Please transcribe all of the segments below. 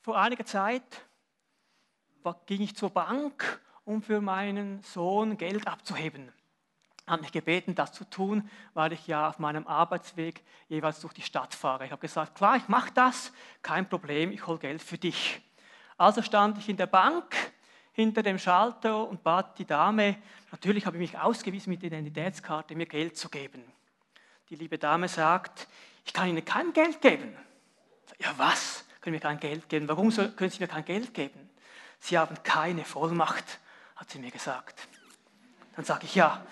vor einiger Zeit ging ich zur Bank, um für meinen Sohn Geld abzuheben. Hat mich gebeten, das zu tun, weil ich ja auf meinem Arbeitsweg jeweils durch die Stadt fahre. Ich habe gesagt, klar, ich mache das, kein Problem, ich hole Geld für dich. Also stand ich in der Bank hinter dem Schalter und bat die Dame, natürlich habe ich mich ausgewiesen mit der Identitätskarte, mir Geld zu geben. Die liebe Dame sagt, ich kann Ihnen kein Geld geben. Ja, was? Können mir kein Geld geben? Warum können Sie mir kein Geld geben? Sie haben keine Vollmacht, hat sie mir gesagt. Dann sage ich, ja,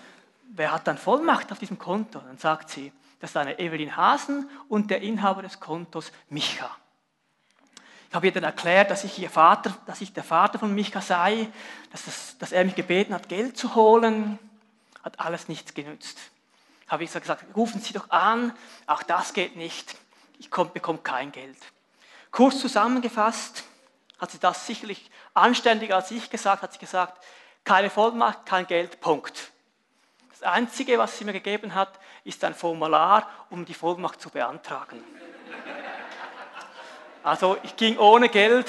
wer hat dann Vollmacht auf diesem Konto? Dann sagt sie, das ist eine Evelyn Hasen und der Inhaber des Kontos Micha. Ich habe ihr dann erklärt, dass ich, ihr Vater, dass ich der Vater von Micha sei, dass, das, dass er mich gebeten hat, Geld zu holen. Hat alles nichts genützt. Habe ich gesagt, rufen Sie doch an, auch das geht nicht. Ich bekomme kein Geld. Kurz zusammengefasst hat sie das sicherlich anständiger als ich gesagt, hat sie gesagt, keine Vollmacht, kein Geld, Punkt. Das Einzige, was sie mir gegeben hat, ist ein Formular, um die Vollmacht zu beantragen. Also ich ging ohne Geld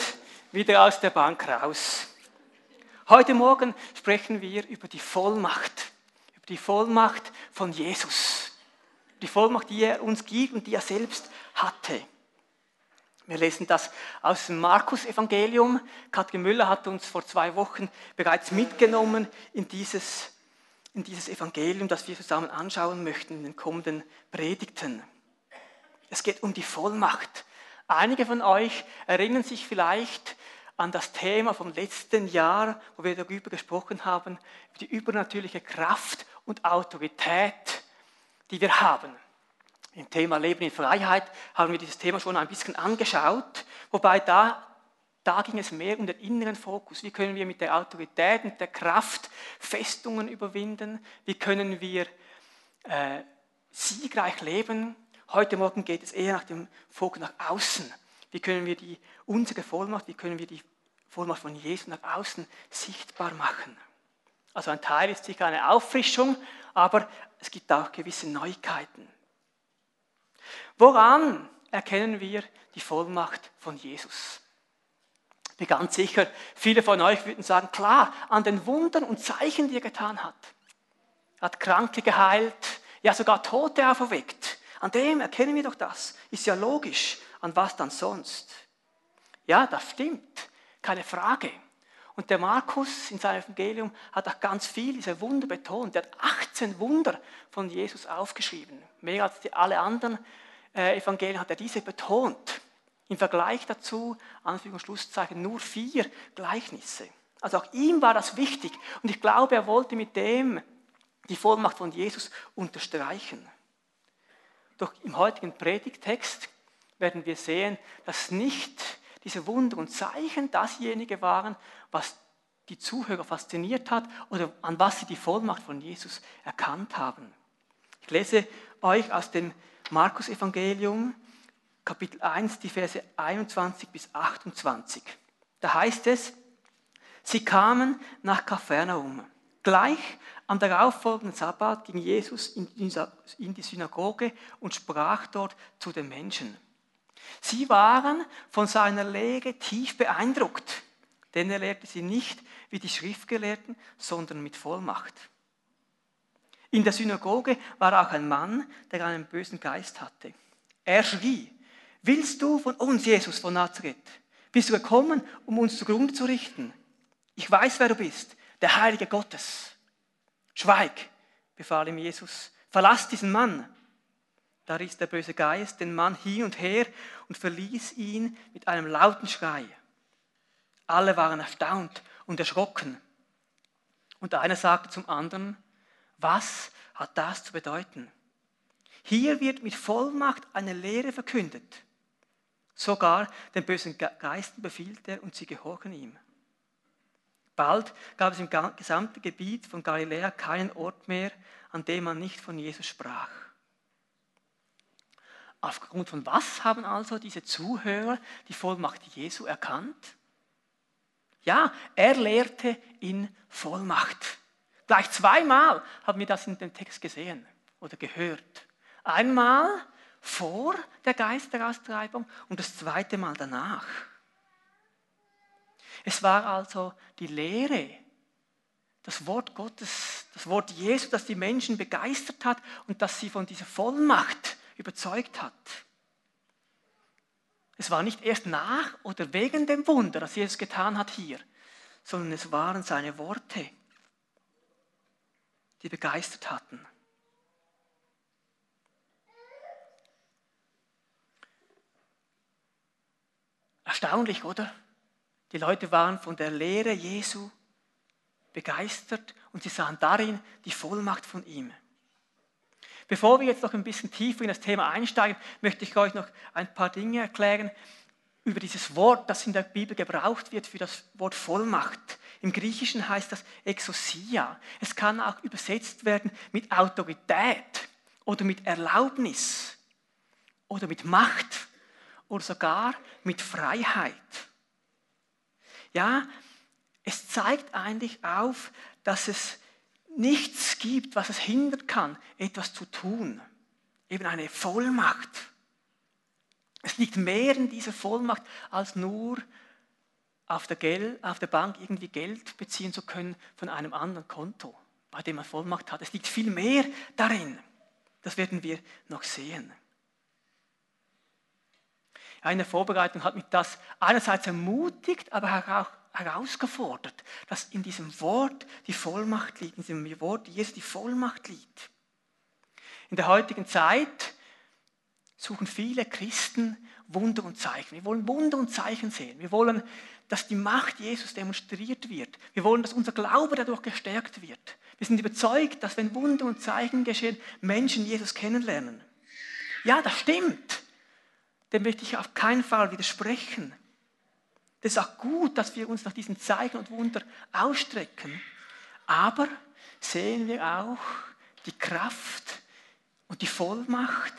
wieder aus der Bank raus. Heute Morgen sprechen wir über die Vollmacht, über die Vollmacht von Jesus. Die Vollmacht, die er uns gibt und die er selbst hatte. Wir lesen das aus dem Markus-Evangelium. Katrin Müller hat uns vor zwei Wochen bereits mitgenommen in dieses, in dieses Evangelium, das wir zusammen anschauen möchten in den kommenden Predigten. Es geht um die Vollmacht. Einige von euch erinnern sich vielleicht an das Thema vom letzten Jahr, wo wir darüber gesprochen haben, die übernatürliche Kraft und Autorität, die wir haben. Im Thema Leben in Freiheit haben wir dieses Thema schon ein bisschen angeschaut, wobei da, da ging es mehr um den inneren Fokus. Wie können wir mit der Autorität und der Kraft Festungen überwinden? Wie können wir äh, siegreich leben? Heute Morgen geht es eher nach dem Fokus nach außen. Wie können wir die, unsere Vollmacht, wie können wir die Vollmacht von Jesus nach außen sichtbar machen? Also ein Teil ist sicher eine Auffrischung, aber es gibt auch gewisse Neuigkeiten. Woran erkennen wir die Vollmacht von Jesus? Ich bin ganz sicher, viele von euch würden sagen, klar, an den Wundern und Zeichen, die er getan hat. Er hat Kranke geheilt, ja sogar Tote auferweckt. An dem erkennen wir doch das. Ist ja logisch. An was dann sonst? Ja, das stimmt. Keine Frage. Und der Markus in seinem Evangelium hat auch ganz viel diese Wunder betont. Er hat 18 Wunder von Jesus aufgeschrieben. Mehr als die, alle anderen äh, Evangelien hat er diese betont. Im Vergleich dazu, Anführungs- und Schlusszeichen, nur vier Gleichnisse. Also auch ihm war das wichtig. Und ich glaube, er wollte mit dem die Vollmacht von Jesus unterstreichen. Doch im heutigen Predigtext werden wir sehen, dass nicht diese Wunder und Zeichen dasjenige waren, was die Zuhörer fasziniert hat oder an was sie die Vollmacht von Jesus erkannt haben. Ich lese euch aus dem Markus Evangelium, Kapitel 1, die Verse 21 bis 28. Da heißt es, sie kamen nach Kapernaum. Gleich am darauffolgenden Sabbat ging Jesus in die Synagoge und sprach dort zu den Menschen. Sie waren von seiner Lehre tief beeindruckt, denn er lehrte sie nicht wie die Schriftgelehrten, sondern mit Vollmacht. In der Synagoge war auch ein Mann, der einen bösen Geist hatte. Er schrie, willst du von uns, Jesus von Nazareth? Bist du gekommen, um uns zugrunde zu richten? Ich weiß, wer du bist, der Heilige Gottes. Schweig, befahl ihm Jesus, verlass diesen Mann. Da riss der böse Geist den Mann hin und her und verließ ihn mit einem lauten Schrei. Alle waren erstaunt und erschrocken. Und einer sagte zum anderen, was hat das zu bedeuten? Hier wird mit Vollmacht eine Lehre verkündet. Sogar den bösen Geisten befiehlt er und sie gehorchen ihm. Bald gab es im gesamten Gebiet von Galiläa keinen Ort mehr, an dem man nicht von Jesus sprach. Aufgrund von was haben also diese Zuhörer die Vollmacht Jesu erkannt? Ja, er lehrte in Vollmacht. Gleich zweimal haben wir das in dem Text gesehen oder gehört. Einmal vor der Geisteraustreibung und das zweite Mal danach. Es war also die Lehre, das Wort Gottes, das Wort Jesu, das die Menschen begeistert hat und das sie von dieser Vollmacht überzeugt hat. Es war nicht erst nach oder wegen dem Wunder, das Jesus getan hat hier, sondern es waren seine Worte, die begeistert hatten. Erstaunlich, oder? Die Leute waren von der Lehre Jesu begeistert und sie sahen darin die Vollmacht von ihm. Bevor wir jetzt noch ein bisschen tiefer in das Thema einsteigen, möchte ich euch noch ein paar Dinge erklären über dieses Wort, das in der Bibel gebraucht wird für das Wort Vollmacht. Im Griechischen heißt das Exousia. Es kann auch übersetzt werden mit Autorität oder mit Erlaubnis oder mit Macht oder sogar mit Freiheit. Ja, es zeigt eigentlich auf, dass es nichts gibt, was es hindern kann, etwas zu tun. Eben eine Vollmacht. Es liegt mehr in dieser Vollmacht, als nur auf der, Geld, auf der Bank irgendwie Geld beziehen zu können von einem anderen Konto, bei dem man Vollmacht hat. Es liegt viel mehr darin. Das werden wir noch sehen. Eine Vorbereitung hat mich das einerseits ermutigt, aber auch herausgefordert, dass in diesem Wort die Vollmacht liegt, in diesem Wort Jesu die Vollmacht liegt. In der heutigen Zeit suchen viele Christen Wunder und Zeichen. Wir wollen Wunder und Zeichen sehen. Wir wollen, dass die Macht Jesus demonstriert wird. Wir wollen, dass unser Glaube dadurch gestärkt wird. Wir sind überzeugt, dass wenn Wunder und Zeichen geschehen, Menschen Jesus kennenlernen. Ja, das stimmt dem möchte ich auf keinen Fall widersprechen. Das ist auch gut, dass wir uns nach diesen Zeichen und Wunder ausstrecken. Aber sehen wir auch die Kraft und die Vollmacht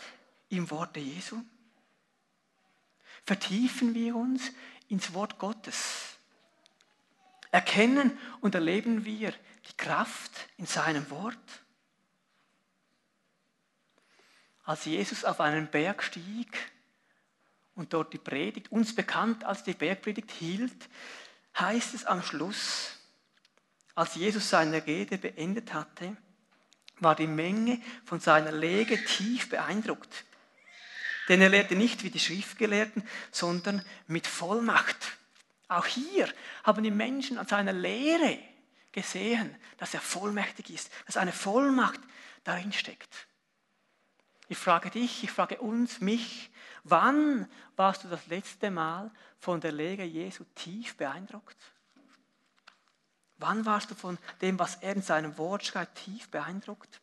im Worte Jesu? Vertiefen wir uns ins Wort Gottes. Erkennen und erleben wir die Kraft in seinem Wort. Als Jesus auf einen Berg stieg, und dort die Predigt, uns bekannt als die Bergpredigt, hielt, heißt es am Schluss, als Jesus seine Rede beendet hatte, war die Menge von seiner Lehre tief beeindruckt. Denn er lehrte nicht wie die Schriftgelehrten, sondern mit Vollmacht. Auch hier haben die Menschen an seiner Lehre gesehen, dass er vollmächtig ist, dass eine Vollmacht darin steckt. Ich frage dich, ich frage uns, mich, Wann warst du das letzte Mal von der Lehre Jesu tief beeindruckt? Wann warst du von dem, was er in seinem Wort schreibt, tief beeindruckt?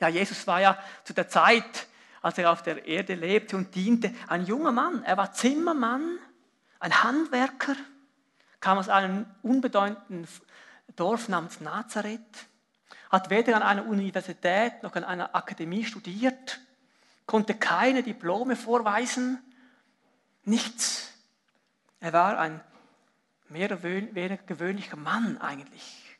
Ja, Jesus war ja zu der Zeit, als er auf der Erde lebte und diente, ein junger Mann. Er war Zimmermann, ein Handwerker, kam aus einem unbedeutenden Dorf namens Nazareth, hat weder an einer Universität noch an einer Akademie studiert, konnte keine Diplome vorweisen, nichts. Er war ein mehr oder gewöhnlicher Mann eigentlich.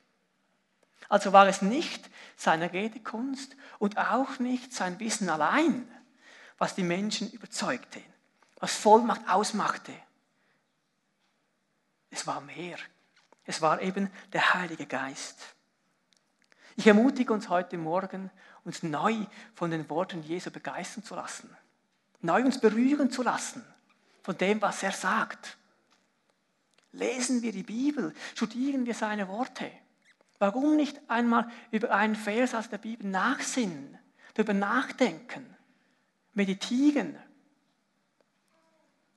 Also war es nicht seine Redekunst und auch nicht sein Wissen allein, was die Menschen überzeugte, was Vollmacht ausmachte. Es war mehr. Es war eben der Heilige Geist. Ich ermutige uns heute Morgen, uns neu von den Worten Jesu begeistern zu lassen, neu uns berühren zu lassen von dem, was er sagt. Lesen wir die Bibel, studieren wir seine Worte. Warum nicht einmal über einen Vers aus der Bibel nachsinnen, darüber nachdenken, meditieren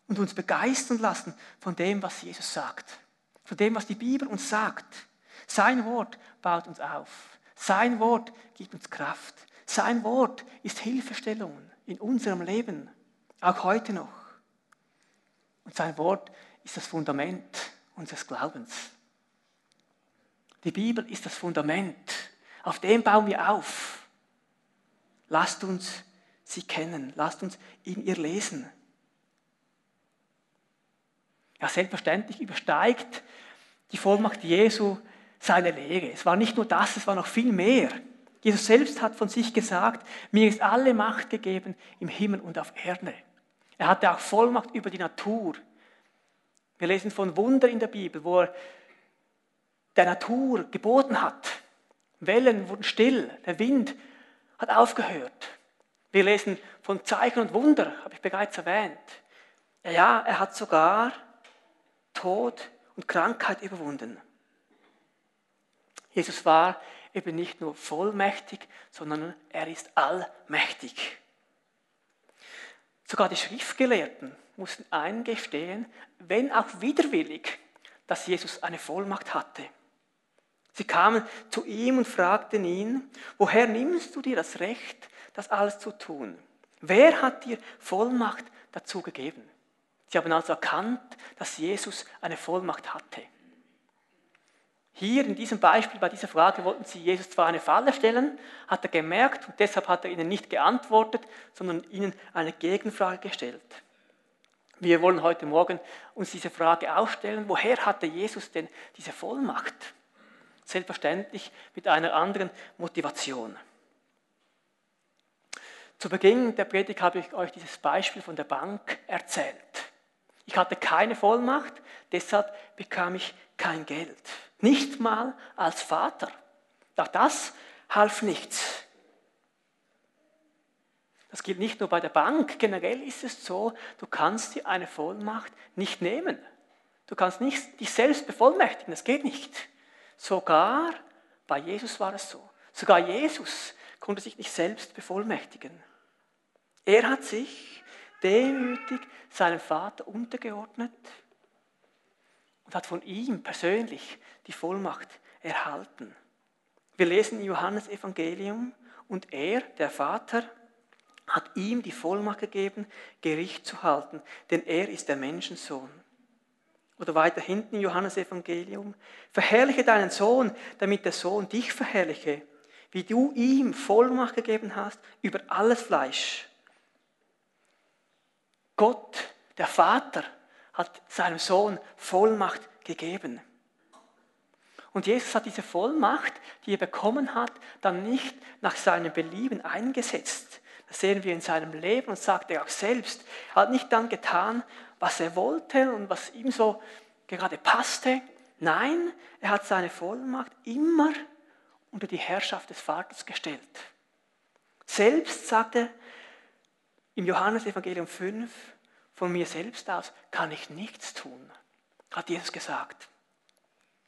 und uns begeistern lassen von dem, was Jesus sagt, von dem, was die Bibel uns sagt. Sein Wort baut uns auf. Sein Wort gibt uns Kraft. Sein Wort ist Hilfestellung in unserem Leben, auch heute noch. Und sein Wort ist das Fundament unseres Glaubens. Die Bibel ist das Fundament. Auf dem bauen wir auf. Lasst uns sie kennen. Lasst uns in ihr lesen. Ja, selbstverständlich übersteigt die Vollmacht Jesu seine Lehre. Es war nicht nur das, es war noch viel mehr. Jesus selbst hat von sich gesagt, mir ist alle Macht gegeben im Himmel und auf Erde. Er hatte auch Vollmacht über die Natur. Wir lesen von Wunder in der Bibel, wo er der Natur geboten hat. Wellen wurden still, der Wind hat aufgehört. Wir lesen von Zeichen und Wunder, habe ich bereits erwähnt. Ja, er hat sogar Tod und Krankheit überwunden. Jesus war eben nicht nur vollmächtig, sondern er ist allmächtig. Sogar die Schriftgelehrten mussten eingestehen, wenn auch widerwillig, dass Jesus eine Vollmacht hatte. Sie kamen zu ihm und fragten ihn, woher nimmst du dir das Recht, das alles zu tun? Wer hat dir Vollmacht dazu gegeben? Sie haben also erkannt, dass Jesus eine Vollmacht hatte. Hier in diesem Beispiel, bei dieser Frage, wollten sie Jesus zwar eine Falle stellen, hat er gemerkt und deshalb hat er ihnen nicht geantwortet, sondern ihnen eine Gegenfrage gestellt. Wir wollen heute Morgen uns diese Frage auch stellen, woher hatte Jesus denn diese Vollmacht? Selbstverständlich mit einer anderen Motivation. Zu Beginn der Predigt habe ich euch dieses Beispiel von der Bank erzählt. Ich hatte keine Vollmacht, deshalb bekam ich kein Geld. Nicht mal als Vater. Auch das half nichts. Das gilt nicht nur bei der Bank, generell ist es so, du kannst dir eine Vollmacht nicht nehmen. Du kannst nicht dich selbst bevollmächtigen, das geht nicht. Sogar bei Jesus war es so. Sogar Jesus konnte sich nicht selbst bevollmächtigen. Er hat sich demütig seinem Vater untergeordnet und hat von ihm persönlich die Vollmacht erhalten. Wir lesen im Johannes Evangelium und er, der Vater, hat ihm die Vollmacht gegeben, Gericht zu halten, denn er ist der Menschensohn. Oder weiter hinten im Johannesevangelium. Verherrliche deinen Sohn, damit der Sohn dich verherrliche, wie du ihm Vollmacht gegeben hast über alles Fleisch. Gott, der Vater, hat seinem Sohn Vollmacht gegeben. Und Jesus hat diese Vollmacht, die er bekommen hat, dann nicht nach seinem Belieben eingesetzt. Das sehen wir in seinem Leben und sagt er auch selbst. Er hat nicht dann getan, was er wollte und was ihm so gerade passte. Nein, er hat seine Vollmacht immer unter die Herrschaft des Vaters gestellt. Selbst sagt er im Johannesevangelium 5, von mir selbst aus kann ich nichts tun, hat Jesus gesagt.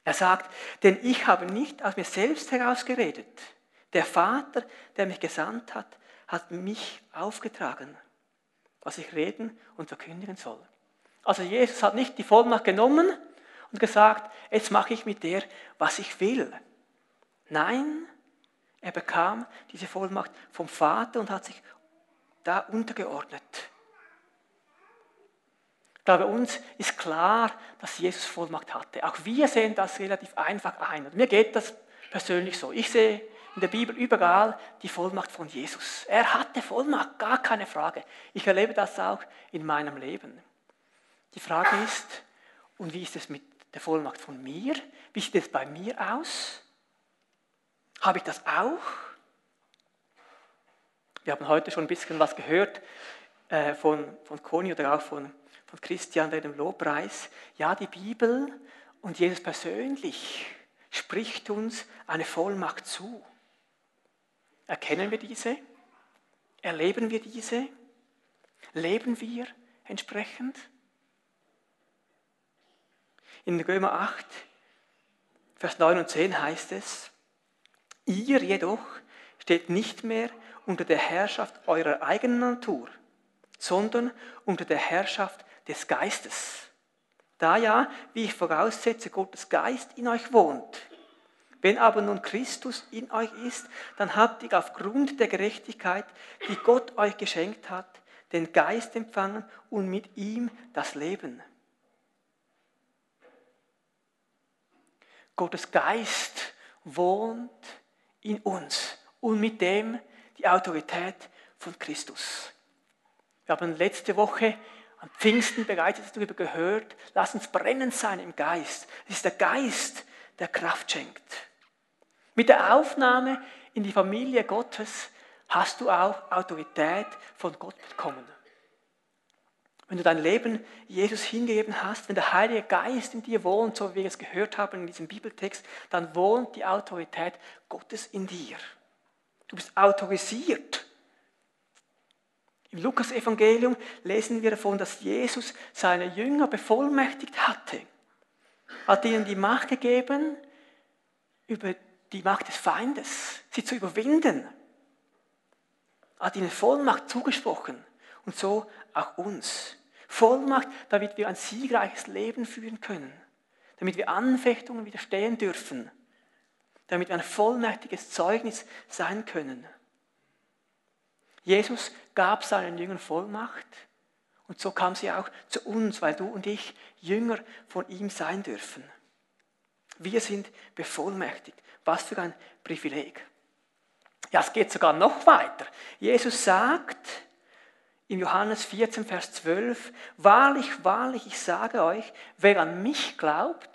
Er sagt, denn ich habe nicht aus mir selbst herausgeredet. Der Vater, der mich gesandt hat, hat mich aufgetragen, was ich reden und verkündigen soll. Also Jesus hat nicht die Vollmacht genommen und gesagt, jetzt mache ich mit der, was ich will. Nein, er bekam diese Vollmacht vom Vater und hat sich da untergeordnet. Da bei uns ist klar, dass Jesus Vollmacht hatte. Auch wir sehen das relativ einfach ein. Und mir geht das persönlich so. Ich sehe in der Bibel überall die Vollmacht von Jesus. Er hatte Vollmacht, gar keine Frage. Ich erlebe das auch in meinem Leben. Die Frage ist, und wie ist es mit der Vollmacht von mir? Wie sieht es bei mir aus? Habe ich das auch? Wir haben heute schon ein bisschen was gehört äh, von, von Conny oder auch von, von Christian bei dem Lobpreis. Ja, die Bibel und Jesus persönlich spricht uns eine Vollmacht zu. Erkennen wir diese? Erleben wir diese? Leben wir entsprechend? In Römer 8, Vers 9 und 10 heißt es, ihr jedoch steht nicht mehr unter der Herrschaft eurer eigenen Natur, sondern unter der Herrschaft des Geistes. Da ja, wie ich voraussetze, Gottes Geist in euch wohnt. Wenn aber nun Christus in euch ist, dann habt ihr aufgrund der Gerechtigkeit, die Gott euch geschenkt hat, den Geist empfangen und mit ihm das Leben. Gottes Geist wohnt in uns und mit dem die Autorität von Christus. Wir haben letzte Woche am Pfingsten bereits darüber gehört, lass uns brennend sein im Geist. Es ist der Geist, der Kraft schenkt. Mit der Aufnahme in die Familie Gottes hast du auch Autorität von Gott bekommen. Wenn du dein Leben Jesus hingegeben hast, wenn der Heilige Geist in dir wohnt, so wie wir es gehört haben in diesem Bibeltext, dann wohnt die Autorität Gottes in dir. Du bist autorisiert. Im Lukas-Evangelium lesen wir davon, dass Jesus seine Jünger bevollmächtigt hatte. Hat ihnen die Macht gegeben, über die Macht des Feindes, sie zu überwinden. Hat ihnen Vollmacht zugesprochen und so auch uns. Vollmacht, damit wir ein siegreiches Leben führen können, damit wir Anfechtungen widerstehen dürfen, damit wir ein vollmächtiges Zeugnis sein können. Jesus gab seinen Jüngern Vollmacht und so kam sie auch zu uns, weil du und ich Jünger von ihm sein dürfen. Wir sind bevollmächtigt. Was für ein Privileg. Ja, es geht sogar noch weiter. Jesus sagt in Johannes 14, Vers 12, Wahrlich, wahrlich, ich sage euch, wer an mich glaubt,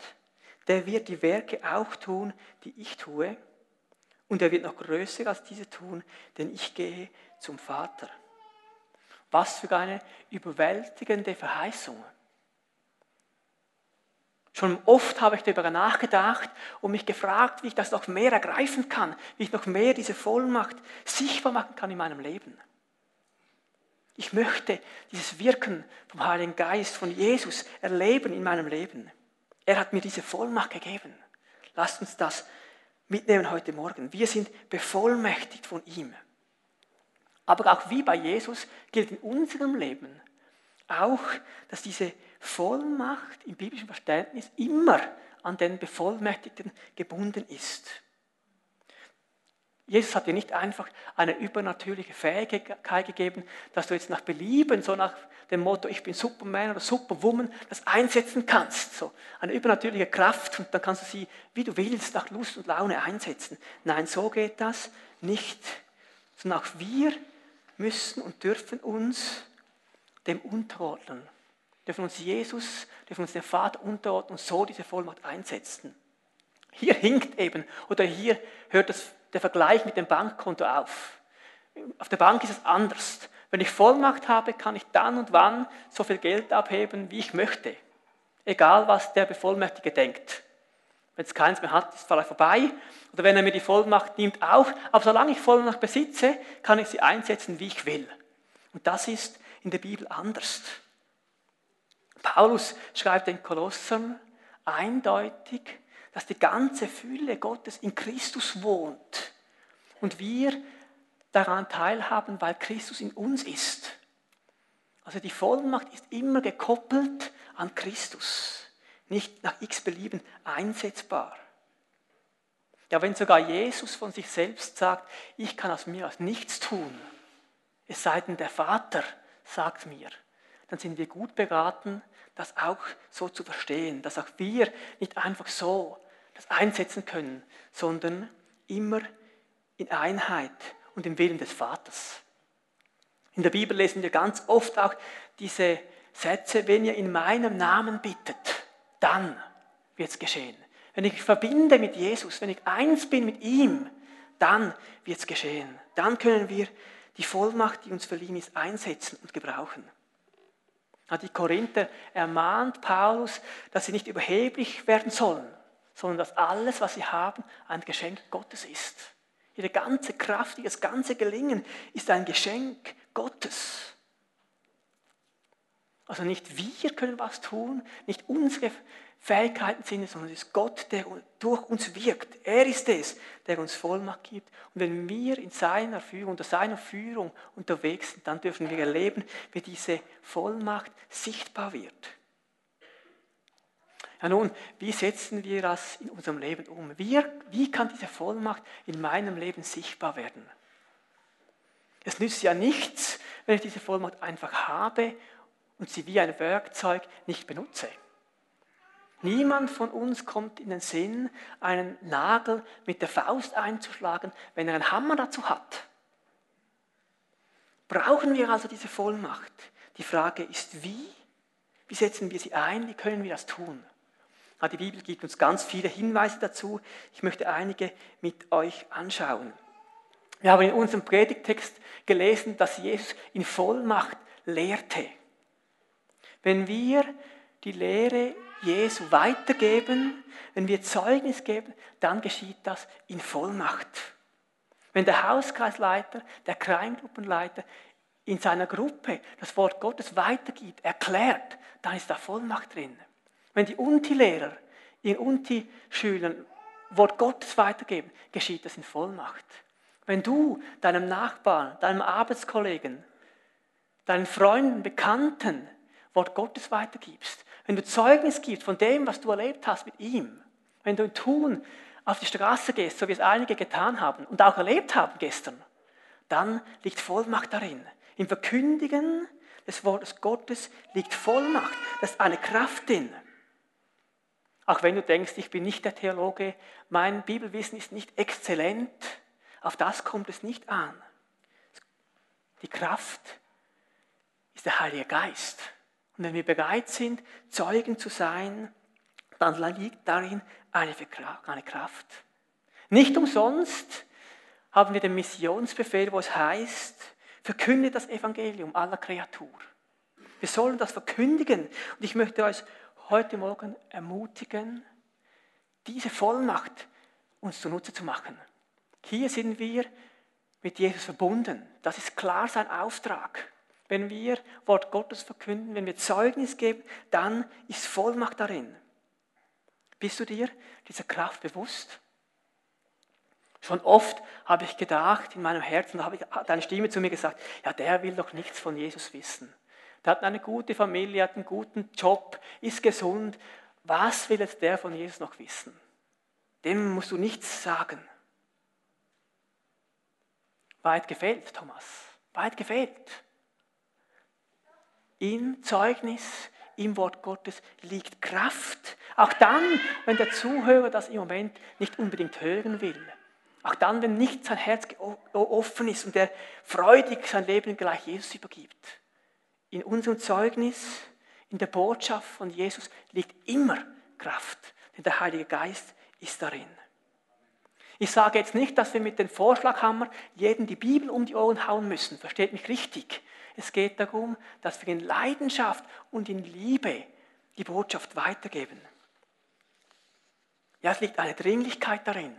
der wird die Werke auch tun, die ich tue, und er wird noch größer als diese tun, denn ich gehe zum Vater. Was für eine überwältigende Verheißung. Schon oft habe ich darüber nachgedacht und mich gefragt, wie ich das noch mehr ergreifen kann, wie ich noch mehr diese Vollmacht sichtbar machen kann in meinem Leben. Ich möchte dieses Wirken vom Heiligen Geist, von Jesus erleben in meinem Leben. Er hat mir diese Vollmacht gegeben. Lasst uns das mitnehmen heute Morgen. Wir sind bevollmächtigt von ihm. Aber auch wie bei Jesus gilt in unserem Leben auch, dass diese Vollmacht im biblischen Verständnis immer an den Bevollmächtigten gebunden ist. Jesus hat dir nicht einfach eine übernatürliche Fähigkeit gegeben, dass du jetzt nach Belieben, so nach dem Motto, ich bin Superman oder Superwoman, das einsetzen kannst. So eine übernatürliche Kraft und dann kannst du sie, wie du willst, nach Lust und Laune einsetzen. Nein, so geht das nicht. Sondern auch wir müssen und dürfen uns dem unterordnen dürfen uns Jesus, dürfen uns den Vater unterordnen und so diese Vollmacht einsetzen. Hier hinkt eben, oder hier hört das, der Vergleich mit dem Bankkonto auf. Auf der Bank ist es anders. Wenn ich Vollmacht habe, kann ich dann und wann so viel Geld abheben, wie ich möchte. Egal, was der Bevollmächtige denkt. Wenn es keins mehr hat, ist es vielleicht vorbei. Oder wenn er mir die Vollmacht nimmt, auch. Aber solange ich Vollmacht besitze, kann ich sie einsetzen, wie ich will. Und das ist in der Bibel anders. Paulus schreibt den Kolossern eindeutig, dass die ganze Fülle Gottes in Christus wohnt und wir daran teilhaben, weil Christus in uns ist. Also die Vollmacht ist immer gekoppelt an Christus, nicht nach x Belieben einsetzbar. Ja, wenn sogar Jesus von sich selbst sagt, ich kann aus mir aus nichts tun, es sei denn der Vater sagt mir, dann sind wir gut beraten, das auch so zu verstehen, dass auch wir nicht einfach so das einsetzen können, sondern immer in Einheit und im Willen des Vaters. In der Bibel lesen wir ganz oft auch diese Sätze, wenn ihr in meinem Namen bittet, dann wird es geschehen. Wenn ich verbinde mit Jesus, wenn ich eins bin mit ihm, dann wird es geschehen. Dann können wir die Vollmacht, die uns verliehen ist, einsetzen und gebrauchen die Korinther ermahnt Paulus, dass sie nicht überheblich werden sollen, sondern dass alles, was sie haben, ein Geschenk Gottes ist. Ihre ganze Kraft, ihr ganze Gelingen ist ein Geschenk Gottes. Also nicht wir können was tun, nicht unsere Fähigkeiten sind, sondern es ist Gott, der durch uns wirkt. Er ist es, der uns Vollmacht gibt. Und wenn wir in seiner Führung, unter seiner Führung unterwegs sind, dann dürfen wir erleben, wie diese Vollmacht sichtbar wird. Ja nun, wie setzen wir das in unserem Leben um? Wie, wie kann diese Vollmacht in meinem Leben sichtbar werden? Es nützt ja nichts, wenn ich diese Vollmacht einfach habe und sie wie ein Werkzeug nicht benutze. Niemand von uns kommt in den Sinn, einen Nagel mit der Faust einzuschlagen, wenn er einen Hammer dazu hat. Brauchen wir also diese Vollmacht? Die Frage ist, wie? Wie setzen wir sie ein? Wie können wir das tun? Die Bibel gibt uns ganz viele Hinweise dazu. Ich möchte einige mit euch anschauen. Wir haben in unserem Predigtext gelesen, dass Jesus in Vollmacht lehrte. Wenn wir die Lehre Jesu weitergeben, wenn wir Zeugnis geben, dann geschieht das in Vollmacht. Wenn der Hauskreisleiter, der Kleingruppenleiter in seiner Gruppe das Wort Gottes weitergibt, erklärt, dann ist da Vollmacht drin. Wenn die Unti-Lehrer ihren Unti-Schülern Wort Gottes weitergeben, geschieht das in Vollmacht. Wenn du deinem Nachbarn, deinem Arbeitskollegen, deinen Freunden, Bekannten Wort Gottes weitergibst, wenn du Zeugnis gibst von dem, was du erlebt hast mit ihm, wenn du in Tun auf die Straße gehst, so wie es einige getan haben und auch erlebt haben gestern, dann liegt Vollmacht darin. Im Verkündigen des Wortes Gottes liegt Vollmacht. Das ist eine Kraft drin. Auch wenn du denkst, ich bin nicht der Theologe, mein Bibelwissen ist nicht exzellent, auf das kommt es nicht an. Die Kraft ist der Heilige Geist. Und wenn wir bereit sind, Zeugen zu sein, dann liegt darin eine Kraft. Nicht umsonst haben wir den Missionsbefehl, wo es heißt, verkünde das Evangelium aller Kreatur. Wir sollen das verkündigen. Und ich möchte euch heute Morgen ermutigen, diese Vollmacht uns zunutze zu machen. Hier sind wir mit Jesus verbunden. Das ist klar sein Auftrag. Wenn wir Wort Gottes verkünden, wenn wir Zeugnis geben, dann ist Vollmacht darin. Bist du dir dieser Kraft bewusst? Schon oft habe ich gedacht in meinem Herzen, da habe ich deine Stimme zu mir gesagt, ja, der will doch nichts von Jesus wissen. Der hat eine gute Familie, hat einen guten Job, ist gesund. Was will jetzt der von Jesus noch wissen? Dem musst du nichts sagen. Weit gefehlt, Thomas. Weit gefehlt. Im Zeugnis, im Wort Gottes liegt Kraft. Auch dann, wenn der Zuhörer das im Moment nicht unbedingt hören will. Auch dann, wenn nicht sein Herz offen ist und er freudig sein Leben gleich Jesus übergibt. In unserem Zeugnis, in der Botschaft von Jesus liegt immer Kraft, denn der Heilige Geist ist darin. Ich sage jetzt nicht, dass wir mit dem Vorschlaghammer jeden die Bibel um die Ohren hauen müssen. Versteht mich richtig. Es geht darum, dass wir in Leidenschaft und in Liebe die Botschaft weitergeben. Ja, es liegt eine Dringlichkeit darin.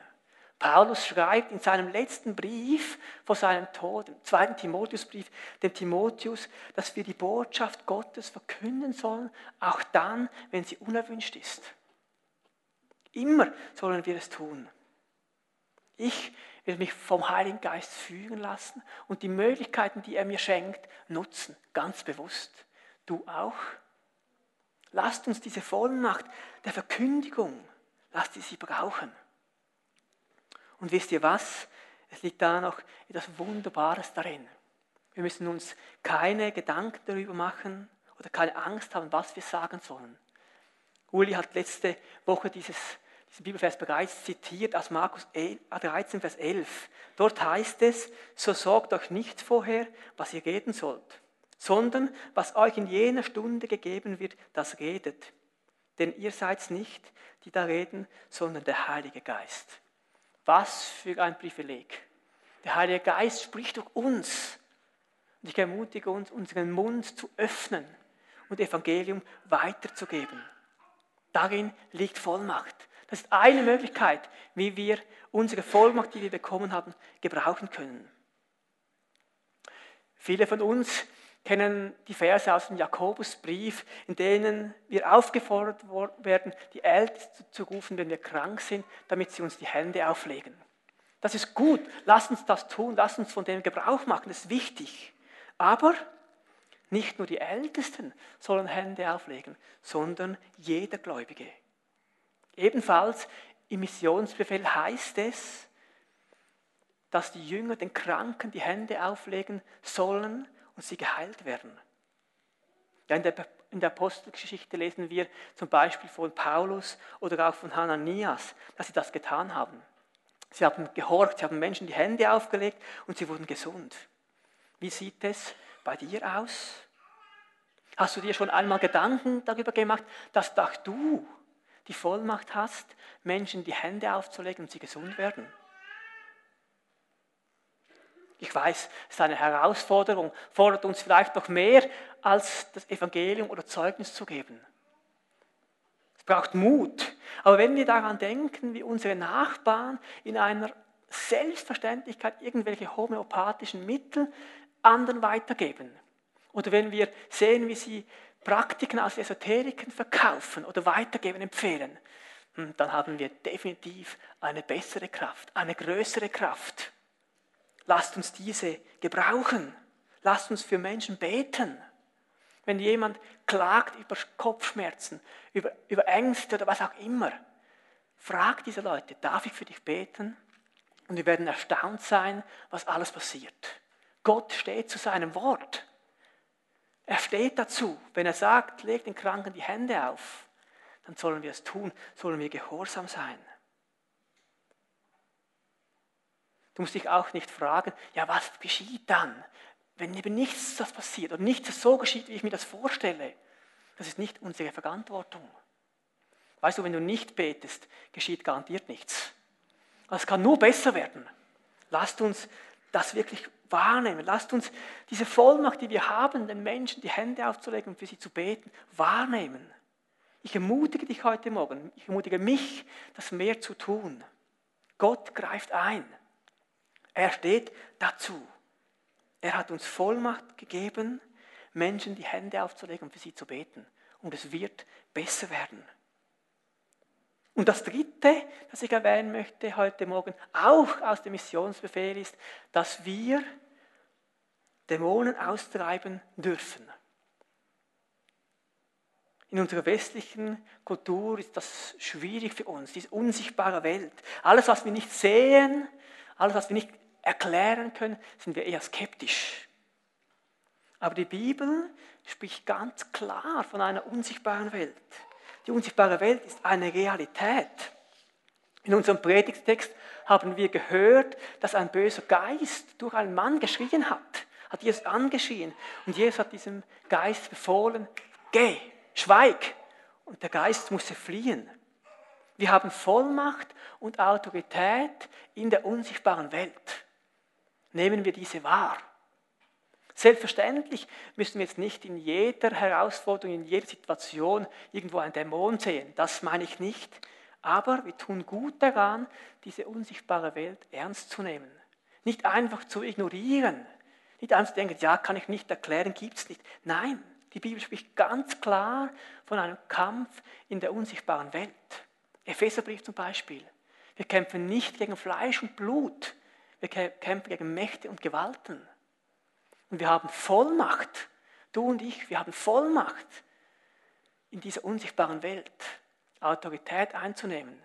Paulus schreibt in seinem letzten Brief vor seinem Tod, im zweiten Timotheusbrief, dem Timotheus, dass wir die Botschaft Gottes verkünden sollen, auch dann, wenn sie unerwünscht ist. Immer sollen wir es tun. Ich will mich vom Heiligen Geist führen lassen und die Möglichkeiten, die er mir schenkt, nutzen, ganz bewusst. Du auch? Lasst uns diese Vollmacht der Verkündigung, lasst sie sie brauchen. Und wisst ihr was? Es liegt da noch etwas Wunderbares darin. Wir müssen uns keine Gedanken darüber machen oder keine Angst haben, was wir sagen sollen. Uli hat letzte Woche dieses diesen Bibelvers bereits zitiert aus Markus 13, Vers 11. Dort heißt es, so sorgt euch nicht vorher, was ihr reden sollt, sondern was euch in jener Stunde gegeben wird, das redet. Denn ihr seid nicht, die da reden, sondern der Heilige Geist. Was für ein Privileg. Der Heilige Geist spricht durch uns. Und ich ermutige uns, unseren Mund zu öffnen und Evangelium weiterzugeben. Darin liegt Vollmacht. Das ist eine Möglichkeit, wie wir unsere Vollmacht, die wir bekommen haben, gebrauchen können. Viele von uns kennen die Verse aus dem Jakobusbrief, in denen wir aufgefordert werden, die Ältesten zu rufen, wenn wir krank sind, damit sie uns die Hände auflegen. Das ist gut, lasst uns das tun, lasst uns von dem Gebrauch machen, das ist wichtig. Aber nicht nur die Ältesten sollen Hände auflegen, sondern jeder Gläubige. Ebenfalls im Missionsbefehl heißt es, dass die Jünger den Kranken die Hände auflegen sollen und sie geheilt werden. Ja, in, der, in der Apostelgeschichte lesen wir zum Beispiel von Paulus oder auch von Hananias, dass sie das getan haben. Sie haben gehorcht, sie haben Menschen die Hände aufgelegt und sie wurden gesund. Wie sieht es bei dir aus? Hast du dir schon einmal Gedanken darüber gemacht, dass auch du die Vollmacht hast, Menschen die Hände aufzulegen und sie gesund werden. Ich weiß, es ist eine Herausforderung, fordert uns vielleicht noch mehr, als das Evangelium oder Zeugnis zu geben. Es braucht Mut. Aber wenn wir daran denken, wie unsere Nachbarn in einer Selbstverständlichkeit irgendwelche homöopathischen Mittel anderen weitergeben, oder wenn wir sehen, wie sie Praktiken aus Esoteriken verkaufen oder weitergeben, empfehlen, hm, dann haben wir definitiv eine bessere Kraft, eine größere Kraft. Lasst uns diese gebrauchen. Lasst uns für Menschen beten. Wenn jemand klagt über Kopfschmerzen, über, über Ängste oder was auch immer, frag diese Leute, darf ich für dich beten? Und wir werden erstaunt sein, was alles passiert. Gott steht zu seinem Wort. Er steht dazu. Wenn er sagt, leg den Kranken die Hände auf, dann sollen wir es tun, sollen wir gehorsam sein. Du musst dich auch nicht fragen, ja, was geschieht dann, wenn eben nichts das passiert oder nichts so geschieht, wie ich mir das vorstelle. Das ist nicht unsere Verantwortung. Weißt du, wenn du nicht betest, geschieht garantiert nichts. Es kann nur besser werden. Lasst uns das wirklich wahrnehmen. Lasst uns diese Vollmacht, die wir haben, den Menschen die Hände aufzulegen und für sie zu beten, wahrnehmen. Ich ermutige dich heute Morgen, ich ermutige mich, das mehr zu tun. Gott greift ein. Er steht dazu. Er hat uns Vollmacht gegeben, Menschen die Hände aufzulegen und für sie zu beten. Und es wird besser werden. Und das Dritte, das ich erwähnen möchte heute Morgen, auch aus dem Missionsbefehl ist, dass wir Dämonen austreiben dürfen. In unserer westlichen Kultur ist das schwierig für uns, diese unsichtbare Welt. Alles, was wir nicht sehen, alles, was wir nicht erklären können, sind wir eher skeptisch. Aber die Bibel spricht ganz klar von einer unsichtbaren Welt. Die unsichtbare Welt ist eine Realität. In unserem Predigtext haben wir gehört, dass ein böser Geist durch einen Mann geschrien hat, hat Jesus angeschrien. Und Jesus hat diesem Geist befohlen, geh, schweig. Und der Geist musste fliehen. Wir haben Vollmacht und Autorität in der unsichtbaren Welt. Nehmen wir diese wahr. Selbstverständlich müssen wir jetzt nicht in jeder Herausforderung, in jeder Situation irgendwo einen Dämon sehen. Das meine ich nicht. Aber wir tun gut daran, diese unsichtbare Welt ernst zu nehmen. Nicht einfach zu ignorieren. Nicht einfach zu denken, ja, kann ich nicht erklären, gibt es nicht. Nein, die Bibel spricht ganz klar von einem Kampf in der unsichtbaren Welt. Epheserbrief zum Beispiel. Wir kämpfen nicht gegen Fleisch und Blut. Wir kämpfen gegen Mächte und Gewalten. Und wir haben Vollmacht, du und ich, wir haben Vollmacht in dieser unsichtbaren Welt Autorität einzunehmen.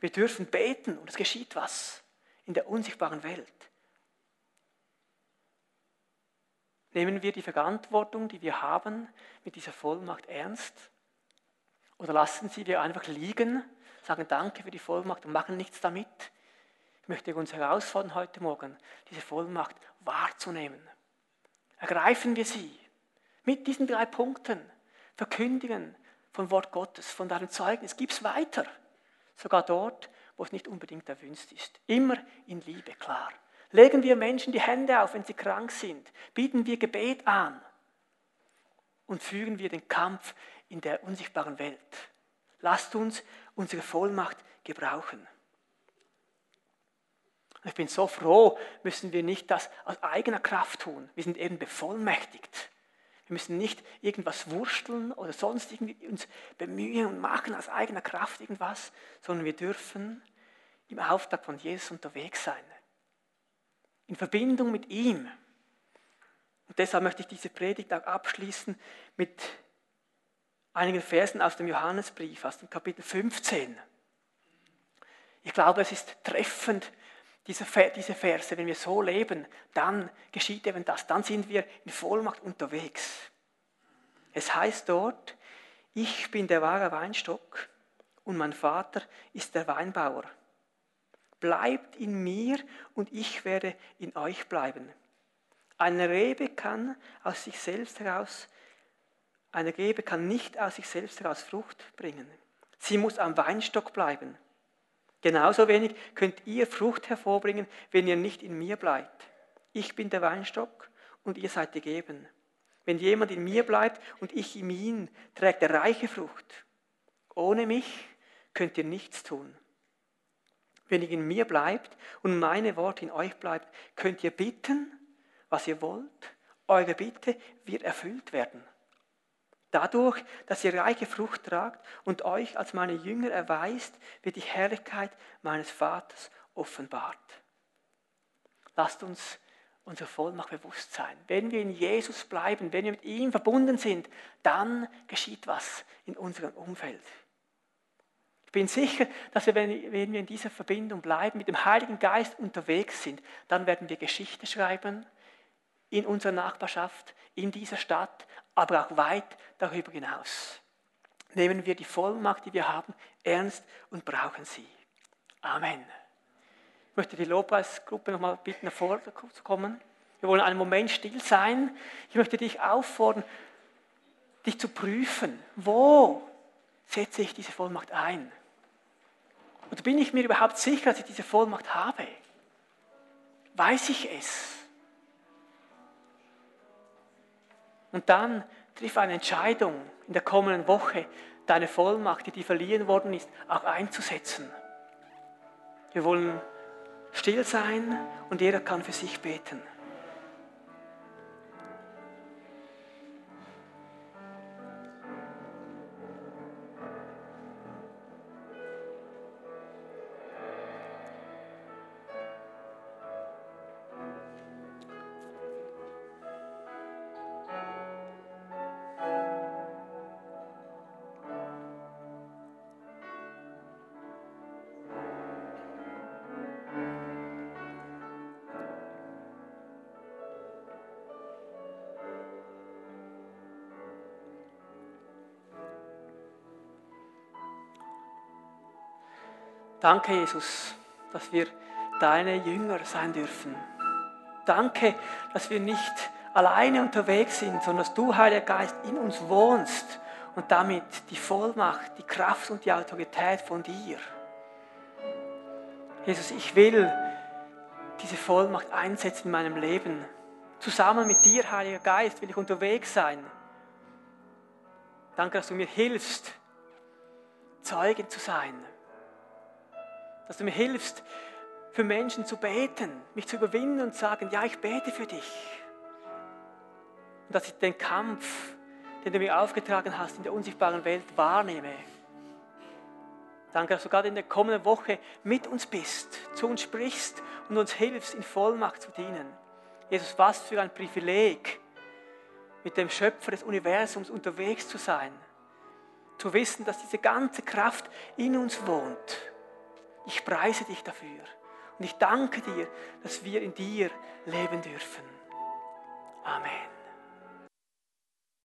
Wir dürfen beten und es geschieht was in der unsichtbaren Welt. Nehmen wir die Verantwortung, die wir haben, mit dieser Vollmacht ernst? Oder lassen sie wir einfach liegen, sagen Danke für die Vollmacht und machen nichts damit? Ich möchte uns herausfordern heute Morgen, diese Vollmacht wahrzunehmen. Ergreifen wir sie mit diesen drei Punkten. Verkündigen von Wort Gottes, von deinem Zeugnis. Gib es weiter. Sogar dort, wo es nicht unbedingt erwünscht ist. Immer in Liebe, klar. Legen wir Menschen die Hände auf, wenn sie krank sind. Bieten wir Gebet an. Und führen wir den Kampf in der unsichtbaren Welt. Lasst uns unsere Vollmacht gebrauchen. Ich bin so froh, müssen wir nicht das aus eigener Kraft tun. Wir sind eben bevollmächtigt. Wir müssen nicht irgendwas wursteln oder sonst irgendwie uns bemühen und machen aus eigener Kraft irgendwas, sondern wir dürfen im Auftrag von Jesus unterwegs sein. In Verbindung mit ihm. Und deshalb möchte ich diese Predigt auch abschließen mit einigen Versen aus dem Johannesbrief, aus dem Kapitel 15. Ich glaube, es ist treffend diese, diese Verse, wenn wir so leben, dann geschieht eben das, dann sind wir in Vollmacht unterwegs. Es heißt dort, ich bin der wahre Weinstock und mein Vater ist der Weinbauer. Bleibt in mir und ich werde in euch bleiben. Eine Rebe kann aus sich selbst heraus, eine Rebe kann nicht aus sich selbst heraus Frucht bringen. Sie muss am Weinstock bleiben. Genauso wenig könnt ihr Frucht hervorbringen, wenn ihr nicht in mir bleibt. Ich bin der Weinstock und ihr seid die Geben. Wenn jemand in mir bleibt und ich in ihm, trägt er reiche Frucht. Ohne mich könnt ihr nichts tun. Wenn ihr in mir bleibt und meine Worte in euch bleibt, könnt ihr bitten, was ihr wollt. Eure Bitte wird erfüllt werden. Dadurch, dass ihr reiche Frucht tragt und euch als meine Jünger erweist, wird die Herrlichkeit meines Vaters offenbart. Lasst uns unsere Vollmacht bewusst sein. Wenn wir in Jesus bleiben, wenn wir mit ihm verbunden sind, dann geschieht was in unserem Umfeld. Ich bin sicher, dass wir, wenn wir in dieser Verbindung bleiben, mit dem Heiligen Geist unterwegs sind, dann werden wir Geschichte schreiben in unserer Nachbarschaft, in dieser Stadt, aber auch weit darüber hinaus. Nehmen wir die Vollmacht, die wir haben, ernst und brauchen sie. Amen. Ich möchte die Lobpreisgruppe nochmal bitten, nach vorne zu kommen. Wir wollen einen Moment still sein. Ich möchte dich auffordern, dich zu prüfen. Wo setze ich diese Vollmacht ein? Und bin ich mir überhaupt sicher, dass ich diese Vollmacht habe? Weiß ich es? Und dann triff eine Entscheidung in der kommenden Woche, deine Vollmacht, die dir verliehen worden ist, auch einzusetzen. Wir wollen still sein und jeder kann für sich beten. Danke, Jesus, dass wir deine Jünger sein dürfen. Danke, dass wir nicht alleine unterwegs sind, sondern dass du, Heiliger Geist, in uns wohnst und damit die Vollmacht, die Kraft und die Autorität von dir. Jesus, ich will diese Vollmacht einsetzen in meinem Leben. Zusammen mit dir, Heiliger Geist, will ich unterwegs sein. Danke, dass du mir hilfst, Zeugen zu sein dass du mir hilfst, für Menschen zu beten, mich zu überwinden und sagen, ja, ich bete für dich. Und dass ich den Kampf, den du mir aufgetragen hast, in der unsichtbaren Welt wahrnehme. Danke, dass du gerade in der kommenden Woche mit uns bist, zu uns sprichst und uns hilfst, in Vollmacht zu dienen. Jesus, was für ein Privileg, mit dem Schöpfer des Universums unterwegs zu sein. Zu wissen, dass diese ganze Kraft in uns wohnt ich preise dich dafür. Und ich danke dir, dass wir in dir leben dürfen. Amen.